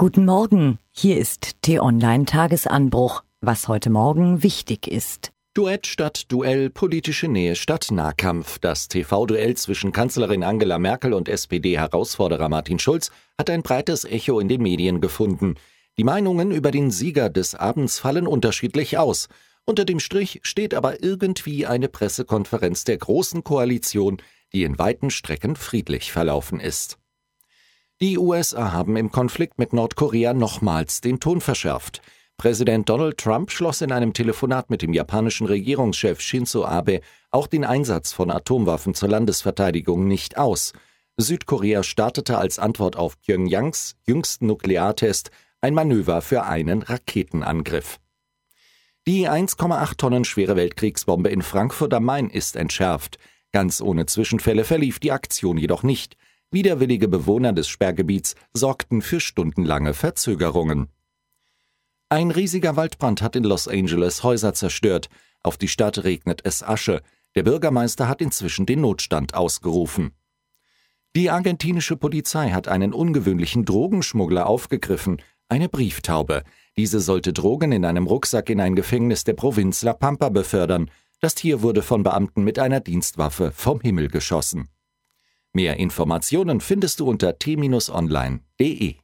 Guten Morgen, hier ist T-Online Tagesanbruch, was heute Morgen wichtig ist. Duett statt Duell, politische Nähe statt Nahkampf. Das TV-Duell zwischen Kanzlerin Angela Merkel und SPD-Herausforderer Martin Schulz hat ein breites Echo in den Medien gefunden. Die Meinungen über den Sieger des Abends fallen unterschiedlich aus. Unter dem Strich steht aber irgendwie eine Pressekonferenz der Großen Koalition, die in weiten Strecken friedlich verlaufen ist. Die USA haben im Konflikt mit Nordkorea nochmals den Ton verschärft. Präsident Donald Trump schloss in einem Telefonat mit dem japanischen Regierungschef Shinzo Abe auch den Einsatz von Atomwaffen zur Landesverteidigung nicht aus. Südkorea startete als Antwort auf Pyongyangs jüngsten Nukleartest ein Manöver für einen Raketenangriff. Die 1,8 Tonnen schwere Weltkriegsbombe in Frankfurt am Main ist entschärft. Ganz ohne Zwischenfälle verlief die Aktion jedoch nicht. Widerwillige Bewohner des Sperrgebiets sorgten für stundenlange Verzögerungen. Ein riesiger Waldbrand hat in Los Angeles Häuser zerstört. Auf die Stadt regnet es Asche. Der Bürgermeister hat inzwischen den Notstand ausgerufen. Die argentinische Polizei hat einen ungewöhnlichen Drogenschmuggler aufgegriffen, eine Brieftaube. Diese sollte Drogen in einem Rucksack in ein Gefängnis der Provinz La Pampa befördern. Das Tier wurde von Beamten mit einer Dienstwaffe vom Himmel geschossen. Mehr Informationen findest du unter t-online.de.